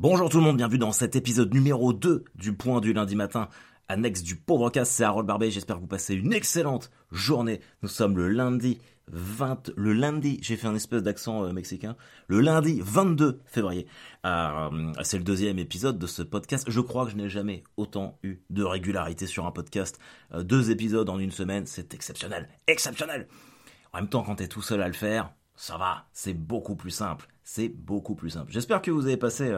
Bonjour tout le monde, bienvenue dans cet épisode numéro 2 du point du lundi matin. Annexe du pauvre casse, c'est Harold Barbet, j'espère que vous passez une excellente journée. Nous sommes le lundi 20, le lundi, j'ai fait un espèce d'accent euh, mexicain, le lundi 22 février. Euh, c'est le deuxième épisode de ce podcast. Je crois que je n'ai jamais autant eu de régularité sur un podcast. Euh, deux épisodes en une semaine, c'est exceptionnel, exceptionnel. En même temps, quand t'es tout seul à le faire, ça va, c'est beaucoup plus simple, c'est beaucoup plus simple. J'espère que vous avez passé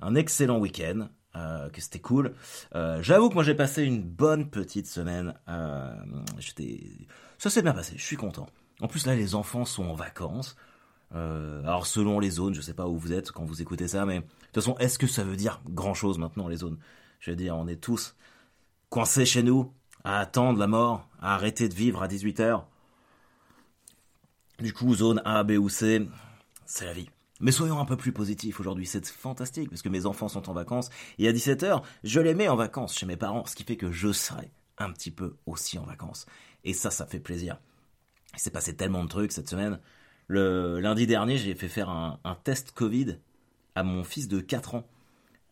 un excellent week-end, euh, que c'était cool. Euh, j'avoue que moi j'ai passé une bonne petite semaine. Euh, ça s'est bien passé. Je suis content. En plus là, les enfants sont en vacances. alors selon les zones, je sais pas où vous êtes quand vous écoutez ça, mais de toute façon, est-ce que ça veut dire grand chose maintenant les zones? Je veux dire, on est tous coincés chez nous à attendre la mort, à arrêter de vivre à 18 h Du coup, zone A, B ou C, c'est la vie. Mais soyons un peu plus positifs aujourd'hui, c'est fantastique parce que mes enfants sont en vacances et à 17h, je les mets en vacances chez mes parents, ce qui fait que je serai un petit peu aussi en vacances. Et ça, ça fait plaisir. Il s'est passé tellement de trucs cette semaine. Le lundi dernier, j'ai fait faire un, test Covid à mon fils de 4 ans.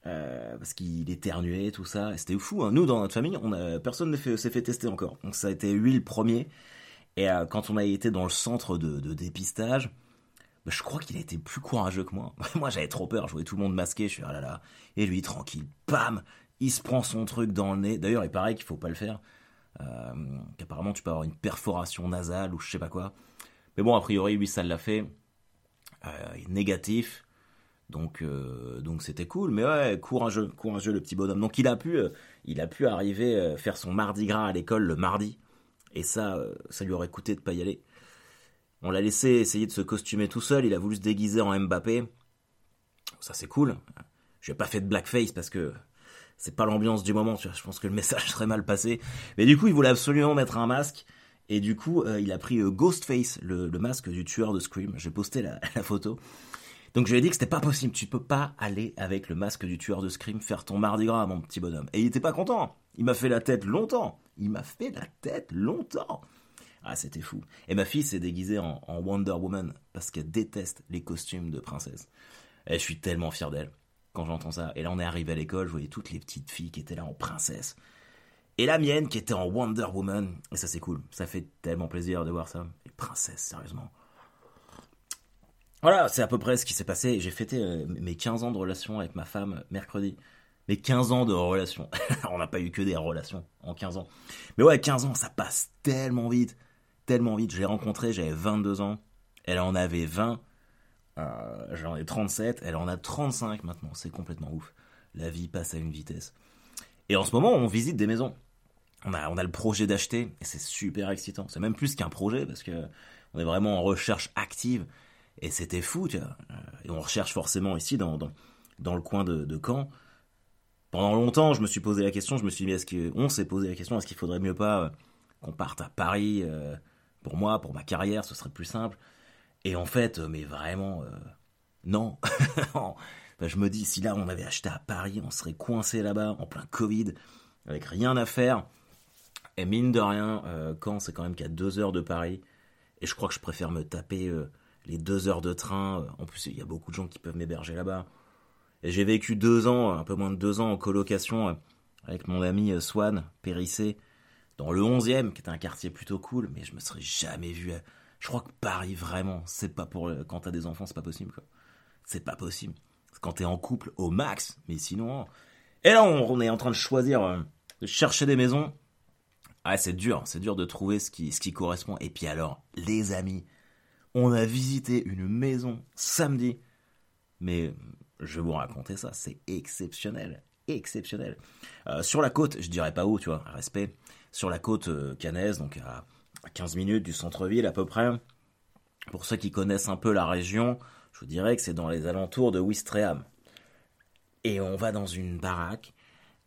Euh, parce qu'il éternuait, tout ça. C'était fou. Hein. Nous, dans notre famille, on a, personne ne s'est fait tester encore. Donc ça a été lui le premier. Et euh, quand on a été dans le centre de, dépistage, je crois qu'il a été plus courageux que moi. moi, j'avais trop peur. Je voyais tout le monde masqué. Je suis, ah là là. Et lui, tranquille. Bam Il se prend son truc dans le nez. D'ailleurs, il paraît qu'il faut pas le faire. Euh, qu'apparemment, tu peux avoir une perforation nasale ou je sais pas quoi. Mais bon, a priori, lui, ça l'a fait. Euh, négatif. Donc, euh, donc c'était cool. Mais ouais, courageux, courageux le petit bonhomme. Donc, il a pu, il a pu arriver faire son mardi gras à l'école le mardi. Et ça, ça lui aurait coûté de pas y aller. On l'a laissé essayer de se costumer tout seul, il a voulu se déguiser en Mbappé. Ça c'est cool. Je n'ai pas fait de blackface parce que c'est pas l'ambiance du moment, je pense que le message serait mal passé. Mais du coup, il voulait absolument mettre un masque. Et du coup, euh, il a pris euh, Ghostface, le, masque du tueur de Scream. J'ai posté la, photo. Donc je lui ai dit que c'était pas possible. Tu peux pas aller avec le masque du tueur de Scream faire ton mardi gras, mon petit bonhomme. Et il était pas content. Il m'a fait la tête longtemps. Il m'a fait la tête longtemps. Ah, c'était fou. Et ma fille s'est déguisée en, Wonder Woman parce qu'elle déteste les costumes de princesse. Et je suis tellement fier d'elle quand j'entends ça. Et là, on est arrivé à l'école, je voyais toutes les petites filles qui étaient là en princesse. Et la mienne qui était en Wonder Woman. Et ça, c'est cool. Ça fait tellement plaisir de voir ça. Les princesses, sérieusement. Voilà, c'est à peu près ce qui s'est passé. J'ai fêté euh, mes 15 ans de relation avec ma femme mercredi. Mes 15 ans de relation. on n'a pas eu que des relations en 15 ans. Mais ouais, 15 ans, ça passe tellement vite tellement vite. Je l'ai rencontrée, j'avais 22 ans. Elle en avait 20. Euh, J'en ai 37. Elle en a 35 maintenant. C'est complètement ouf. La vie passe à une vitesse. Et en ce moment, on visite des maisons. On a, on a le projet d'acheter et c'est super excitant. C'est même plus qu'un projet parce que on est vraiment en recherche active et c'était fou. Euh, et on recherche forcément ici dans, dans, dans le coin de, de Caen. Pendant longtemps, je me suis posé la question, je me suis dit, est-ce qu'on s'est posé la question, est-ce qu'il faudrait mieux pas euh, qu'on parte à Paris euh, pour moi, pour ma carrière, ce serait plus simple. Et en fait, mais vraiment, euh, non. je me dis, si là on avait acheté à Paris, on serait coincé là-bas, en plein Covid, avec rien à faire. Et mine de rien, euh, quand c'est quand même qu'à deux heures de Paris, et je crois que je préfère me taper euh, les deux heures de train. En plus, il y a beaucoup de gens qui peuvent m'héberger là-bas. Et j'ai vécu deux ans, un peu moins de deux ans en colocation avec mon ami Swan Périssé, dans le 11e, qui était un quartier plutôt cool, mais je me serais jamais vu. Je crois que Paris, vraiment, c'est pas pour. Quand t'as des enfants, c'est pas possible, quoi. C'est pas possible. Quand t'es en couple, au max, mais sinon. Et là, on, est en train de choisir, euh, de chercher des maisons. Ah, c'est dur, c'est dur de trouver ce qui, ce qui correspond. Et puis alors, les amis, on a visité une maison samedi. Mais je vais vous raconter ça, c'est exceptionnel. Exceptionnel. Euh, sur la côte, je dirais pas où, tu vois, respect sur la côte euh, canaise, donc à 15 minutes du centre-ville à peu près. Pour ceux qui connaissent un peu la région, je vous dirais que c'est dans les alentours de Ouistreham. Et on va dans une baraque.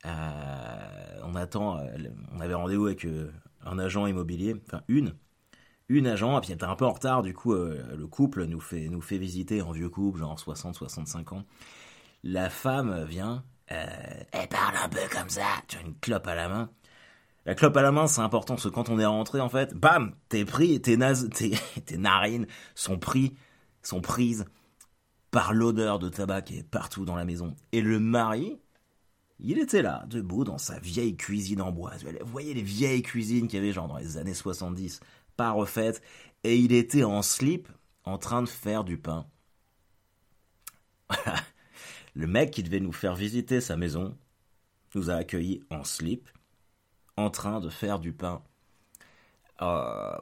Euh, on attend, euh, on avait rendez-vous avec un agent immobilier, enfin une, une agent, et puis elle était un peu en retard, du coup le couple nous fait, nous fait visiter en vieux couple, genre 60-65 ans. La femme vient, elle parle un peu comme ça, tu as une clope à la main, la clope à la main, c'est important parce que quand on est rentré, en fait, bam, t'es pris, tes, tes, tes narines sont pris, sont prises par l'odeur de tabac qui est partout dans la maison. Et le mari, il était là, debout dans sa vieille cuisine en bois. Vous voyez les vieilles cuisines qu'il y avait genre dans les années 70, pas refaites. Et il était en slip, en train de faire du pain. le mec qui devait nous faire visiter sa maison nous a accueillis en slip, en train de faire du pain. Euh,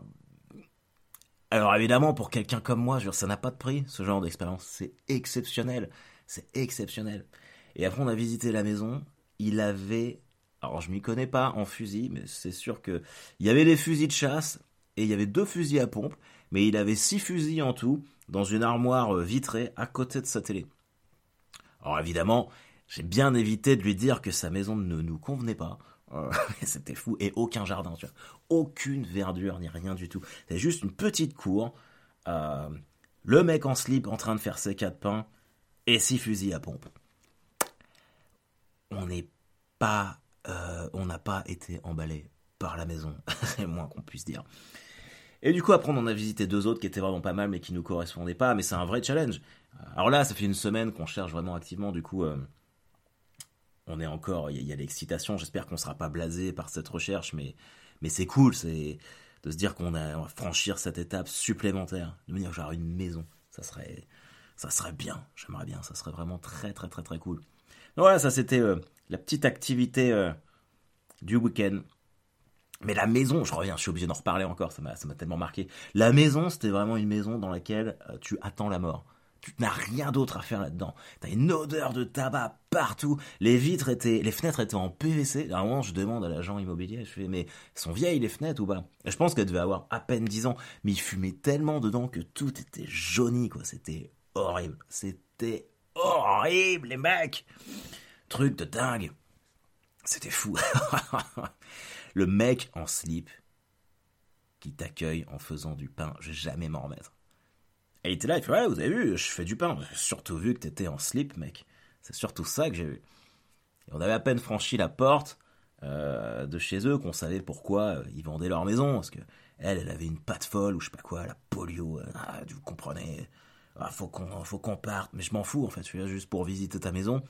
alors évidemment, pour quelqu'un comme moi, ça n'a pas de prix, ce genre d'expérience. C'est exceptionnel. C'est exceptionnel. Et après, on a visité la maison. Il avait... Alors, je m'y connais pas en fusil, mais c'est sûr que... Il y avait des fusils de chasse, et il y avait deux fusils à pompe, mais il avait six fusils en tout, dans une armoire euh, vitrée, à côté de sa télé. Alors évidemment, j'ai bien évité de lui dire que sa maison ne nous convenait pas. Euh, c'était fou. Et aucun jardin, tu vois. Aucune verdure, ni rien du tout. C'était juste une petite cour. Euh, le mec en slip en train de faire ses quatre pains. Et six fusils à pompe. On n'est pas... Euh, on n'a pas été emballé par la maison. C'est moins qu'on puisse dire. Et du coup, après, on a visité deux autres qui étaient vraiment pas mal, mais qui nous correspondaient pas. Mais c'est un vrai challenge. Alors là, ça fait une semaine qu'on cherche vraiment activement. Du coup, on est encore, il y, a, l'excitation. J'espère qu'on sera pas blasé par cette recherche, mais, mais c'est cool, c'est de se dire qu'on va franchir cette étape supplémentaire, de venir genre une maison. Ça serait, ça serait bien. J'aimerais bien. Ça serait vraiment très, très, très, très cool. Donc voilà, ça c'était euh, la petite activité euh, du week-end. Mais la maison, je reviens, je suis obligé d'en reparler encore, ça m'a tellement marqué. La maison, c'était vraiment une maison dans laquelle euh, tu attends la mort tu n'as rien d'autre à faire là-dedans. T'as une odeur de tabac partout. Les vitres étaient, les fenêtres étaient en PVC. À un moment, je demande à l'agent immobilier, je fais, mais sont vieilles les fenêtres ou pas? Je pense qu'elle devait avoir à peine 10 ans, mais il fumait tellement dedans que tout était jauni, quoi. C'était horrible. C'était horrible, les mecs! Truc de dingue. C'était fou. Le mec en slip qui t'accueille en faisant du pain, je vais jamais m'en remettre. Et il était là, il fait Ouais, vous avez vu, je fais du pain. Surtout vu que t'étais en slip, mec. C'est surtout ça que j'ai vu. Et on avait à peine franchi la porte euh, de chez eux qu'on savait pourquoi euh, ils vendaient leur maison. Parce que elle, elle avait une patte folle ou je sais pas quoi, la polio. Euh, ah, vous comprenez. Ah, faut qu'on faut parte. Mais je m'en fous, en fait. Je suis là juste pour visiter ta maison.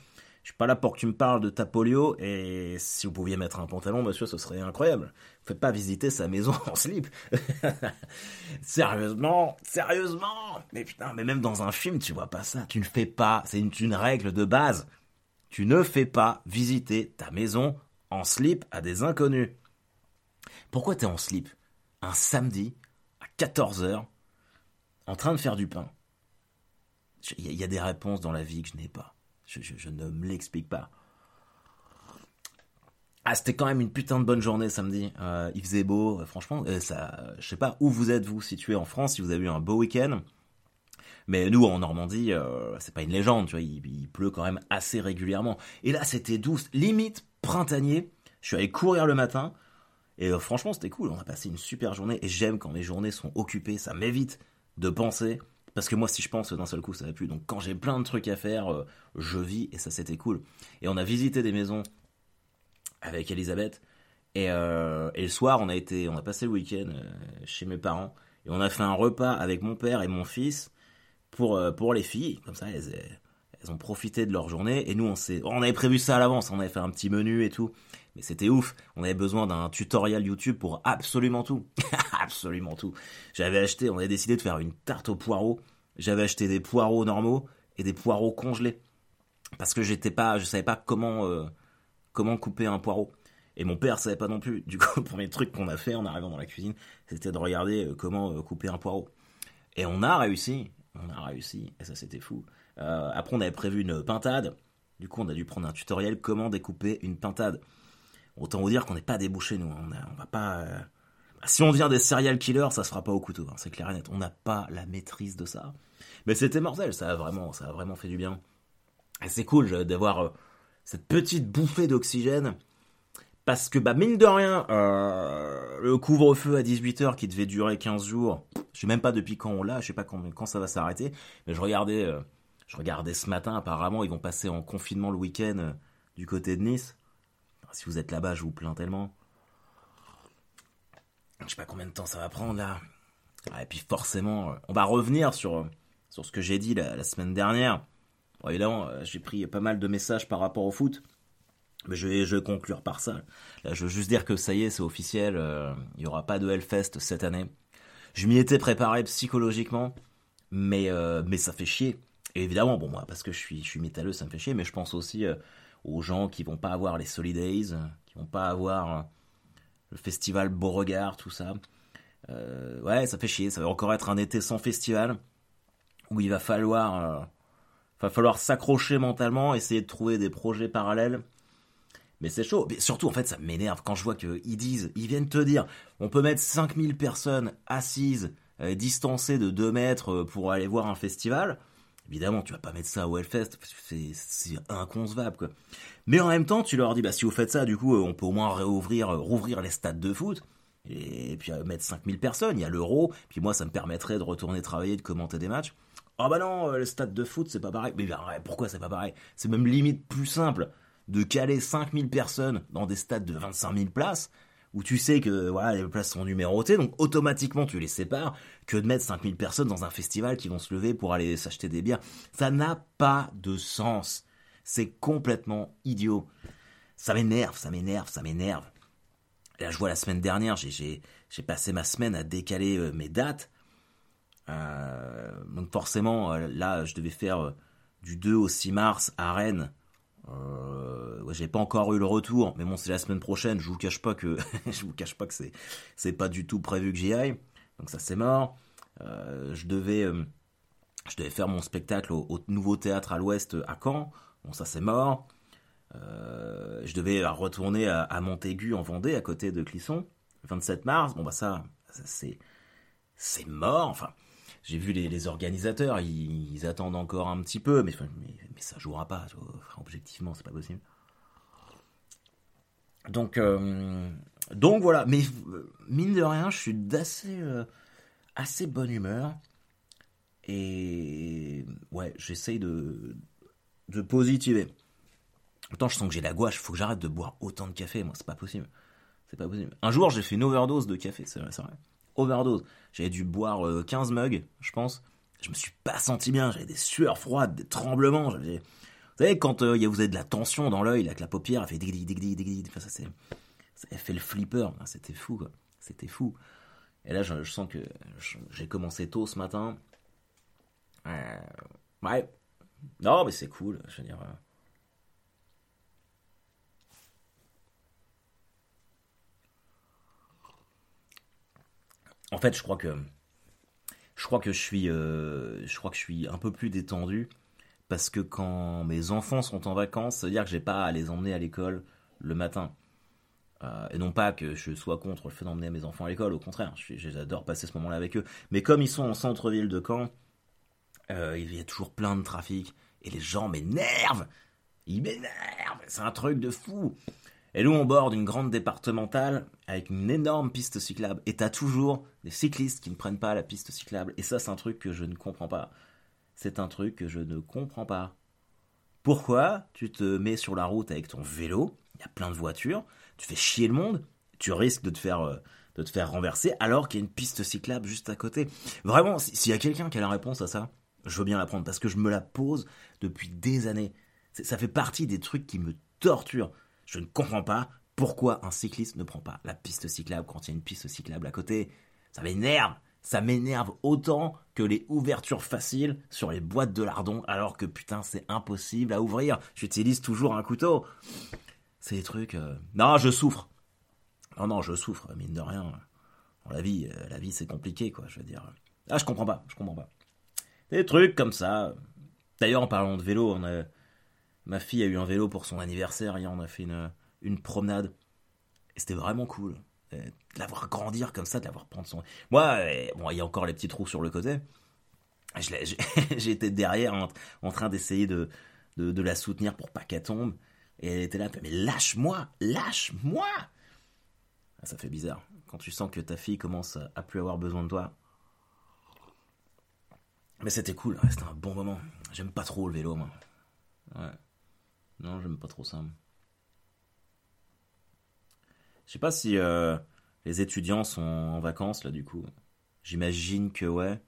Je suis pas là pour que tu me parles de ta polio et si vous pouviez mettre un pantalon, monsieur, ce serait incroyable. Faites pas visiter sa maison en slip. sérieusement, sérieusement. Mais putain, mais même dans un film, tu vois pas ça. Tu ne fais pas, c'est une, règle de base. Tu ne fais pas visiter ta maison en slip à des inconnus. Pourquoi t'es en slip un samedi à 14h en train de faire du pain? Il y, a des réponses dans la vie que je n'ai pas. Je, ne me l'explique pas. Ah, c'était quand même une putain de bonne journée samedi. Euh, il faisait beau, euh, franchement. Euh, ça, je sais pas où vous êtes vous situé en France, si vous avez eu un beau week-end. Mais nous, en Normandie, c'est pas une légende, tu vois. Il, pleut quand même assez régulièrement. Et là, c'était douce, limite printanier. Je suis allé courir le matin. Et franchement, c'était cool. On a passé une super journée. Et j'aime quand mes journées sont occupées. Ça m'évite de penser parce que moi, si je pense d'un seul coup, ça va plus. Donc quand j'ai plein de trucs à faire, euh, je vis et ça c'était cool. Et on a visité des maisons avec Elisabeth. Euh, et, le soir, on a été, on a passé le week-end euh, chez mes parents et on a fait un repas avec mon père et mon fils pour pour les filles. Comme ça, elles, elles ont profité de leur journée. Et nous, on on avait prévu ça à l'avance. On avait fait un petit menu et tout. Mais c'était ouf. On avait besoin d'un tutoriel YouTube pour absolument tout. absolument tout. J'avais acheté, on avait décidé de faire une tarte aux poireaux. J'avais acheté des poireaux normaux et des poireaux congelés. Parce que j'étais pas, je savais pas comment, euh, comment couper un poireau. Et mon père savait pas non plus. Du coup, le premier truc qu'on a fait en arrivant dans la cuisine, c'était de regarder euh, comment euh, couper un poireau. Et on a réussi. On a réussi. Et ça, c'était fou. après, on avait prévu une pintade. Du coup, on a dû prendre un tutoriel comment découper une pintade. Autant vous dire qu'on n'est pas débouché, nous. On, on va pas. Euh, si on devient des serial killers, ça se fera pas au couteau, hein, c'est clair et net. On n'a pas la maîtrise de ça. Mais c'était mortel, ça a vraiment, ça a vraiment fait du bien. Et c'est cool d'avoir euh, cette petite bouffée d'oxygène. Parce que, bah, mine de rien, euh, le couvre-feu à 18h qui devait durer 15 jours, je sais même pas depuis quand on l'a, je sais pas quand, quand ça va s'arrêter, mais je regardais, je regardais ce matin, apparemment, ils vont passer en confinement le week-end du côté de Nice. Si vous êtes là-bas, je vous plains tellement. Je sais pas combien de temps ça va prendre là. et puis forcément, euh, on va revenir sur, sur ce que j'ai dit la, semaine dernière. Évidemment, j'ai pris pas mal de messages par rapport au foot. Mais je vais, je conclure par ça. Je veux juste dire que ça y est, c'est officiel. il n'y aura pas de Hellfest cette année. Je m'y étais préparé psychologiquement, mais, mais ça fait chier. Et évidemment, bon, moi, parce que je suis, je suis métalleux, ça me fait chier, mais je pense aussi aux gens qui vont pas avoir les Solidays, qui vont pas avoir le festival Beauregard, tout ça. Euh, ouais, ça fait chier. Ça va encore être un été sans festival où il va falloir, euh, va falloir s'accrocher mentalement, essayer de trouver des projets parallèles. Mais c'est chaud. Mais surtout, en fait, ça m'énerve quand je vois qu'ils disent, ils viennent te dire, on peut mettre 5000 personnes assises, euh, distancées de 2 mètres pour aller voir un festival. Évidemment, tu vas pas mettre ça au Hellfest, c'est inconcevable, quoi. Mais en même temps, tu leur dis, bah, si vous faites ça, du coup, on peut au moins réouvrir, rouvrir les stades de foot. Et puis euh, mettre 5000 personnes, il y a l'euro, puis moi ça me permettrait de retourner travailler, de commenter des matchs. Ah bah non, euh, le stade de foot c'est pas pareil. Mais bah, pourquoi c'est pas pareil? C'est même limite plus simple de caler 5000 personnes dans des stades de 25 000 places, où tu sais que voilà, les places sont numérotées, donc automatiquement tu les sépares, que de mettre 5000 personnes dans un festival qui vont se lever pour aller s'acheter des bières. Ça n'a pas de sens. C'est complètement idiot. Ça m'énerve, ça m'énerve, ça m'énerve. Là, je vois la semaine dernière, j'ai passé ma semaine à décaler euh, mes dates. Euh, donc forcément, euh, là, je devais faire du 2 au 6 mars à Rennes. Euh, j'ai pas encore eu le retour, mais bon, c'est la semaine prochaine. Je vous cache pas que je vous cache pas que c'est c'est pas du tout prévu que j'y aille. Donc ça c'est mort. je devais je devais faire mon spectacle au, au nouveau théâtre à l'Ouest à Caen. Bon ça c'est mort. Euh, je devais retourner à, Montaigu en Vendée, à côté de Clisson, le 27 mars. Bon bah ça, c'est c'est mort. Enfin, j'ai vu les, organisateurs, ils, attendent encore un petit peu, mais, mais, ça jouera pas. objectivement, c'est pas possible. Donc, euh, donc voilà. Mais mine de rien, je suis d'assez euh, assez bonne humeur. Et ouais, j'essaye de, de positiver. Autant je sens que j'ai la gouache, faut que j'arrête de boire autant de café, moi, c'est pas possible. C'est pas possible. Un jour, j'ai fait une overdose de café, c'est vrai, vrai. Overdose. J'avais dû boire 15 euh, mugs, je pense. Je me suis pas senti bien, j'avais des sueurs froides, des tremblements. Vous savez, quand euh, vous avez de la tension dans l'œil, avec la paupière, elle fait digdi, digdi, digdi, enfin, ça c'est... Ça fait le flipper, c'était fou, quoi. C'était fou. Et là, je, sens que j'ai commencé tôt ce matin. Euh, ouais. Non, mais c'est cool, je veux dire... En fait, je crois que je suis euh, crois que je suis un peu plus détendu parce que quand mes enfants sont en vacances, ça veut dire que j'ai pas à les emmener à l'école le matin. Euh, et non pas que je sois contre le fait d'emmener mes enfants à l'école, au contraire, j'adore passer ce moment-là avec eux. Mais comme ils sont en centre-ville de Caen, euh, il y a toujours plein de trafic et les gens m'énervent. Ils m'énervent, c'est un truc de fou. Et nous, on borde une grande départementale avec une énorme piste cyclable. Et t'as toujours des cyclistes qui ne prennent pas la piste cyclable. Et ça, c'est un truc que je ne comprends pas. C'est un truc que je ne comprends pas. Pourquoi tu te mets sur la route avec ton vélo? Il y a plein de voitures. Tu fais chier le monde. Tu risques de te faire, euh, de te faire renverser alors qu'il y a une piste cyclable juste à côté. Vraiment, s'il y a quelqu'un qui a la réponse à ça, je veux bien la prendre parce que je me la pose depuis des années. Ça fait partie des trucs qui me torturent. Je ne comprends pas pourquoi un cycliste ne prend pas la piste cyclable quand il y a une piste cyclable à côté. Ça m'énerve. Ça m'énerve autant que les ouvertures faciles sur les boîtes de lardons, alors que putain, c'est impossible à ouvrir. J'utilise toujours un couteau. C'est des trucs. Euh, non, je souffre. Non, non, je souffre, mine de rien. La vie, euh, la vie, c'est compliqué, quoi. Je veux dire. Ah, je comprends pas. Je comprends pas. Des trucs comme ça. D'ailleurs, en parlant de vélo, on a Ma fille a eu un vélo pour son anniversaire, hier on a fait une, promenade. Et c'était vraiment cool. De l'avoir grandir comme ça, de l'avoir prendre son. Moi, bon, il y a encore les petits trous sur le côté. J'étais derrière en, train d'essayer de, la soutenir pour pas qu'elle tombe. Et elle était là, mais lâche-moi, lâche-moi ah, Ça fait bizarre. Quand tu sens que ta fille commence à, plus avoir besoin de toi. Mais c'était cool, c'était un bon moment. J'aime pas trop le vélo, moi. Ouais. Non, j'aime pas trop ça. Je sais pas si euh, les étudiants sont en vacances là du coup. J'imagine que ouais.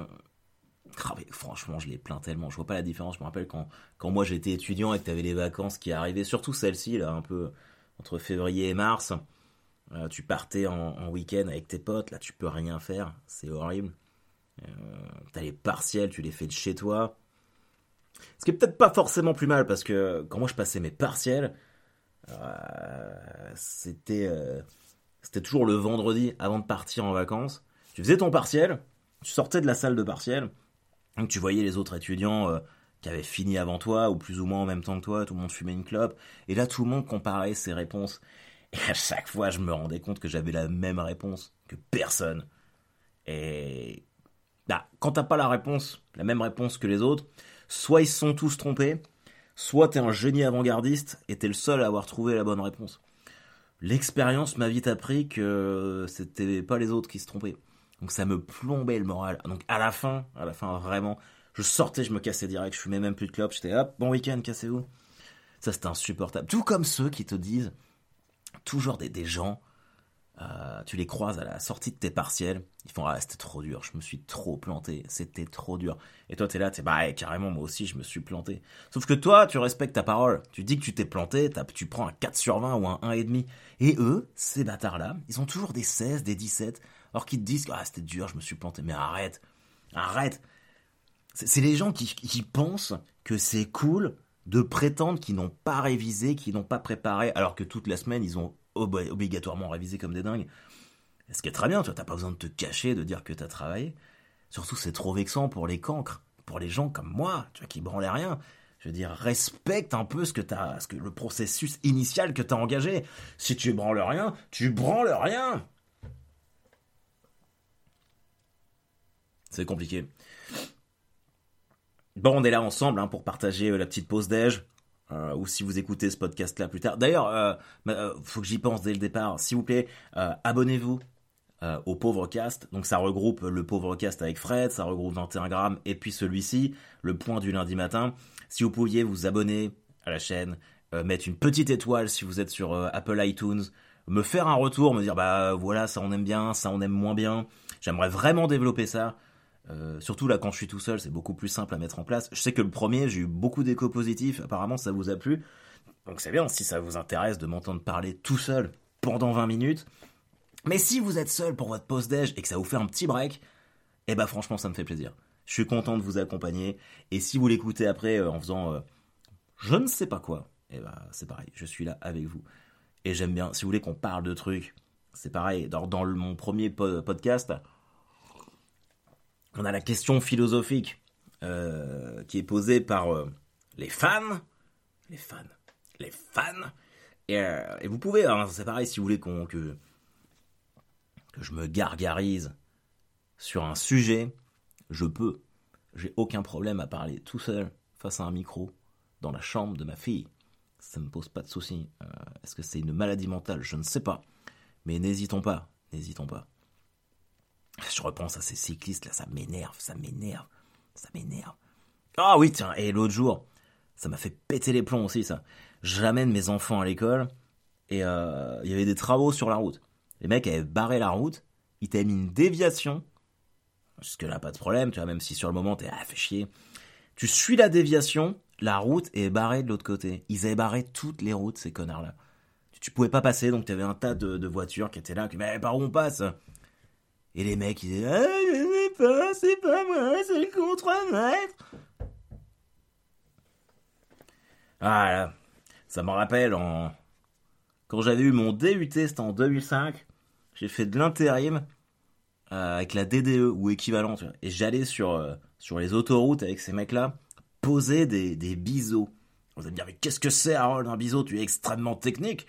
Euh, Ah, franchement, je les plains tellement. Je vois pas la différence. Je me rappelle quand, moi j'étais étudiant et que t'avais les vacances qui arrivaient, surtout celle-ci, là, un peu entre février et mars. Euh, tu partais en, week-end avec tes potes, là, tu peux rien faire. C'est horrible. T'as les partiels, tu les fais de chez toi. Ce qui est peut-être pas forcément plus mal parce que quand moi je passais mes partiels, euh, c'était c'était toujours le vendredi avant de partir en vacances. Tu faisais ton partiel, tu sortais de la salle de partiel, tu voyais les autres étudiants euh, qui avaient fini avant toi ou plus ou moins en même temps que toi, tout le monde fumait une clope, et là tout le monde comparait ses réponses. Et à chaque fois, je me rendais compte que j'avais la même réponse que personne. Et bah, quand t'as pas la réponse, la même réponse que les autres, soit ils se sont tous trompés, soit t'es un génie avant-gardiste et t'es le seul à avoir trouvé la bonne réponse. L'expérience m'a vite appris que c'était pas les autres qui se trompaient. Donc ça me plombait le moral. Donc à la fin, à la fin vraiment, je sortais, je me cassais direct, je fumais même plus de clopes, j'étais hop, bon week-end, cassez-vous. Ça c'était insupportable. Tout comme ceux qui te disent, toujours des, des gens euh, tu les croises à la sortie de tes partiels, ils font ah c'était trop dur, je me suis trop planté, c'était trop dur. Et toi t'es là, t'es bah carrément moi aussi je me suis planté. Sauf que toi tu respectes ta parole, tu dis que tu t'es planté, tu prends un 4 sur 20 ou un 1,5. Et eux, ces bâtards là, ils ont toujours des 16, des 17, alors qu'ils te disent ah c'était dur, je me suis planté. Mais arrête, arrête. C'est les gens qui pensent que c'est cool de prétendre qu'ils n'ont pas révisé, qu'ils n'ont pas préparé, alors que toute la semaine ils ont obligatoirement révisé comme des dingues. Ce qui est très bien, tu n'as pas besoin de te cacher, de dire que tu as travaillé. Surtout, c'est trop vexant pour les cancres, pour les gens comme moi, tu vois, qui branlaient rien. Je veux dire, respecte un peu ce que as, ce que le processus initial que tu as engagé. Si tu branles rien, tu branles rien. C'est compliqué. Bon, on est là ensemble hein, pour partager euh, la petite pause déj. Euh, ou si vous écoutez ce podcast là plus tard. D'ailleurs, euh, euh, faut que j'y pense dès le départ. S'il vous plaît, abonnez-vous au Pauvre Cast. Donc ça regroupe le Pauvre Cast avec Fred, ça regroupe 21 grammes et puis celui-ci, le point du lundi matin. Si vous pouviez vous abonner à la chaîne, mettre une petite étoile si vous êtes sur Apple iTunes, me faire un retour, me dire bah voilà ça on aime bien, ça on aime moins bien. J'aimerais vraiment développer ça. Euh, surtout là quand je suis tout seul, c'est beaucoup plus simple à mettre en place. Je sais que le premier, j'ai eu beaucoup d'échos positifs, apparemment ça vous a plu. Donc c'est bien si ça vous intéresse de m'entendre parler tout seul pendant 20 minutes. Mais si vous êtes seul pour votre pause déj et que ça vous fait un petit break, eh ben franchement ça me fait plaisir. Je suis content de vous accompagner et si vous l'écoutez après euh, en faisant euh, je ne sais pas quoi, eh ben c'est pareil, je suis là avec vous. Et j'aime bien, si vous voulez qu'on parle de trucs, c'est pareil, dans mon premier podcast, on a la question philosophique euh, qui est posée par euh, les fans, les fans, les fans. Et, euh, vous pouvez, hein, c'est pareil, si vous voulez que, que je me gargarise sur un sujet, je peux. J'ai aucun problème à parler tout seul face à un micro dans la chambre de ma fille. Ça ne me pose pas de soucis. Est-ce que c'est une maladie mentale? Je ne sais pas. Mais n'hésitons pas, n'hésitons pas. Je repense à ces cyclistes là, ça m'énerve, ça m'énerve, ça m'énerve. Ah oui, tiens, et l'autre jour, ça m'a fait péter les plombs aussi ça. J'amène mes enfants à l'école et euh, il y avait des travaux sur la route. Les mecs avaient barré la route, ils t'avaient mis une déviation. Jusque là, pas de problème, tu vois, même si sur le moment t'es ah, fait chier. Tu suis la déviation, la route est barrée de l'autre côté. Ils avaient barré toutes les routes, ces connards-là. Tu, pouvais pas passer, donc tu avais un tas de, de voitures qui étaient là, qui, mais par où on passe? Et les mecs, ils disaient Ah, je pas, c'est pas moi, c'est le contre-maître. Ah ça me rappelle en... quand j'avais eu mon DUT, c'était en 2005, j'ai fait de l'intérim euh, avec la DDE ou équivalent, et j'allais sur, euh, sur les autoroutes avec ces mecs-là poser des, des biseaux. Vous allez me dire, mais qu'est-ce que c'est, Harold, un biseau? Tu es extrêmement technique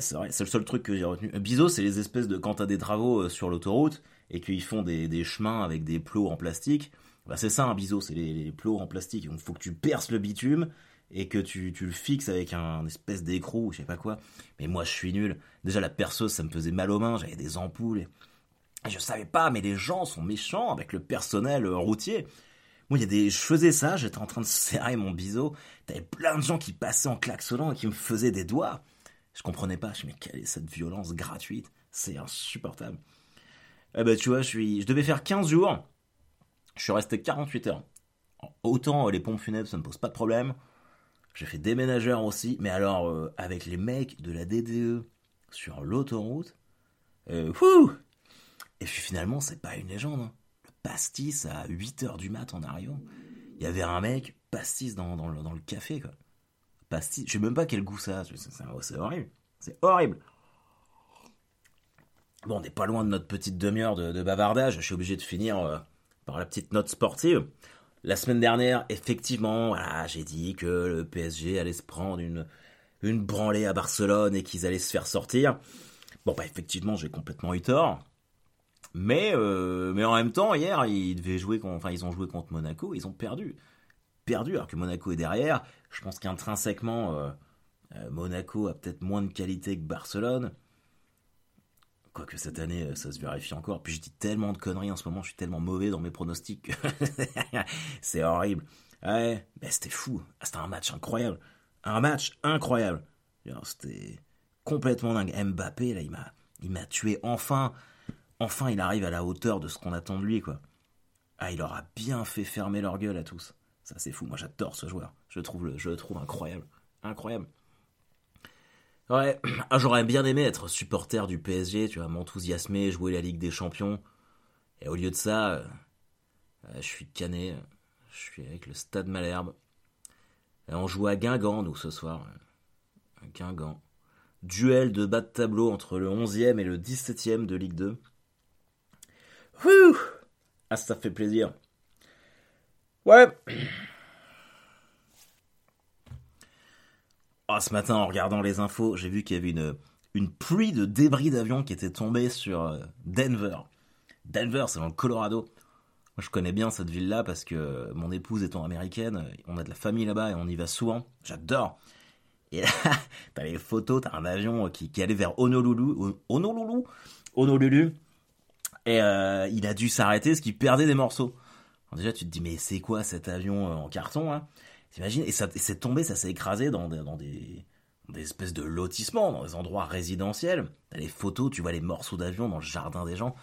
c'est vrai, c'est le seul truc que j'ai retenu. Biseau, c'est les espèces de quand t'as des travaux euh, sur l'autoroute et qu'ils font des, chemins avec des plots en plastique. Bah c'est ça un biseau, c'est les, plots en plastique. Il faut que tu perces le bitume et que tu, le fixes avec un espèce d'écrou ou je sais pas quoi. Mais moi je suis nul. Déjà la perceuse ça me faisait mal aux mains, j'avais des ampoules. Et... je savais pas, mais les gens sont méchants avec le personnel euh, routier. Moi, il y a des, je faisais ça, j'étais en train de serrer mon biseau. T'avais plein de gens qui passaient en klaxonnant et qui me faisaient des doigts. Je comprenais pas. Je me mais quelle est cette violence gratuite? C'est insupportable. Eh ben, tu vois, je, suis, devais faire 15 jours. Je suis resté 48 heures. Autant les pompes funèbres, ça ne pose pas de problème. J'ai fait déménageur aussi, mais alors euh, avec les mecs de la DDE sur l'autoroute, euh, Et puis finalement, c'est pas une légende. Hein. Le pastis à 8h du mat en arrivant. Il y avait un mec, pastis dans, dans le café, quoi. Pastis, je sais même pas quel goût ça a. C'est horrible. C'est horrible. Bon, on n'est pas loin de notre petite demi-heure de, bavardage. Je suis obligé de finir euh, par la petite note sportive. La semaine dernière, effectivement, j'ai dit que le PSG allait se prendre une, une branlée à Barcelone et qu'ils allaient se faire sortir. Bon, bah effectivement, j'ai complètement eu tort. Mais, euh, mais en même temps, hier, ils devaient jouer, enfin, ils ont joué contre Monaco, ils ont perdu. Perdu, alors que Monaco est derrière. Je pense qu'intrinsèquement, euh, euh, Monaco a peut-être moins de qualité que Barcelone. Quoique cette année, ça se vérifie encore. Puis je dis tellement de conneries en ce moment, je suis tellement mauvais dans mes pronostics. c'est horrible. Ouais, mais c'était fou. Ah, c'était un match incroyable. Un match incroyable. C'était complètement dingue. Mbappé, là, il m'a, il m'a tué enfin. Enfin, il arrive à la hauteur de ce qu'on attend de lui, quoi. Ah, il aura bien fait fermer leur gueule à tous. Ça, c'est fou. Moi, j'adore ce joueur. Je le, trouve incroyable. Incroyable. Ouais, ah, j'aurais bien aimé être supporter du PSG, tu vois, m'enthousiasmer, jouer la Ligue des Champions. Et au lieu de ça, euh, euh, je suis cané. Je suis avec le Stade Malherbe. On joue à Guingamp, nous, ce soir. Guingamp. Duel de bas de tableau entre le 11e et le 17e de Ligue 2. Wouh Ah, ça fait plaisir. Ouais. Ah, ce matin, en regardant les infos, j'ai vu qu'il y avait une, pluie de débris d'avions qui était tombée sur euh, Denver. Denver, c'est dans le Colorado. Je connais bien cette ville-là parce que mon épouse étant américaine, on a de la famille là-bas et on y va souvent. J'adore. Et t'as les photos, t'as un avion qui, qui allait vers Honolulu, Honolulu, Honolulu, et euh, il a dû s'arrêter parce qu'il perdait des morceaux. Déjà, tu te dis, mais c'est quoi cet avion euh, en carton hein? T'imagines? Et ça c'est tombé, ça s'est écrasé dans, dans, des, des espèces de lotissements, dans des endroits résidentiels. T'as les photos, tu vois les morceaux d'avion dans le jardin des gens.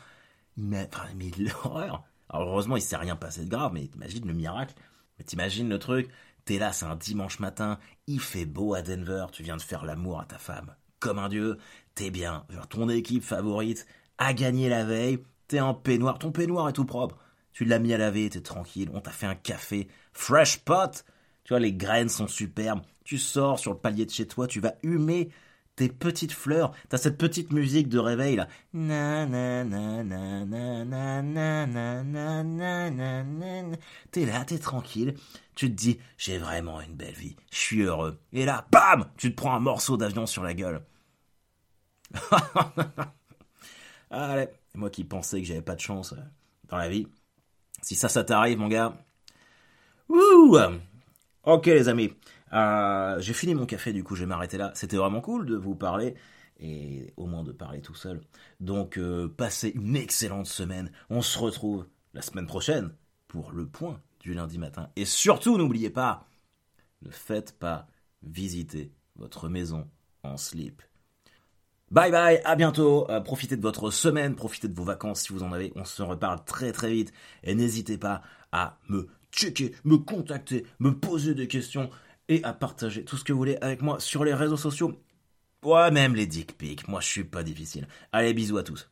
Mais, enfin, mais l'horreur Alors heureusement, il s'est rien passé de grave, mais t'imagines le miracle? Mais t'imagines le truc? T'es là, c'est un dimanche matin, il fait beau à Denver, tu viens de faire l'amour à ta femme. Comme un dieu, t'es bien, ton équipe favorite a gagné la veille, t'es en peignoir, ton peignoir est tout propre. Tu l'as mis à laver, t'es tranquille, on t'a fait un café, fresh pot, tu vois, les graines sont superbes, tu sors sur le palier de chez toi, tu vas humer tes petites fleurs. T'as cette petite musique de réveil là. T'es là, t'es tranquille. Tu te dis, j'ai vraiment une belle vie. Je suis heureux. Et là, bam, tu te prends un morceau d'avion sur la gueule. Allez, moi qui pensais que j'avais pas de chance dans la vie. Si ça, ça t'arrive, mon gars. Ouh Ok, les amis. Euh, j'ai fini mon café, du coup, je vais m'arrêter là. C'était vraiment cool de vous parler et au moins de parler tout seul. Donc, euh, passez une excellente semaine. On se retrouve la semaine prochaine pour le point du lundi matin. Et surtout, n'oubliez pas, ne faites pas visiter votre maison en slip. Bye bye, à bientôt. Euh, profitez de votre semaine, profitez de vos vacances si vous en avez. On se reparle très très vite. Et n'hésitez pas à me checker, me contacter, me poser des questions et à partager tout ce que vous voulez avec moi sur les réseaux sociaux. Ouais, même les dick pics, moi je suis pas difficile. Allez, bisous à tous.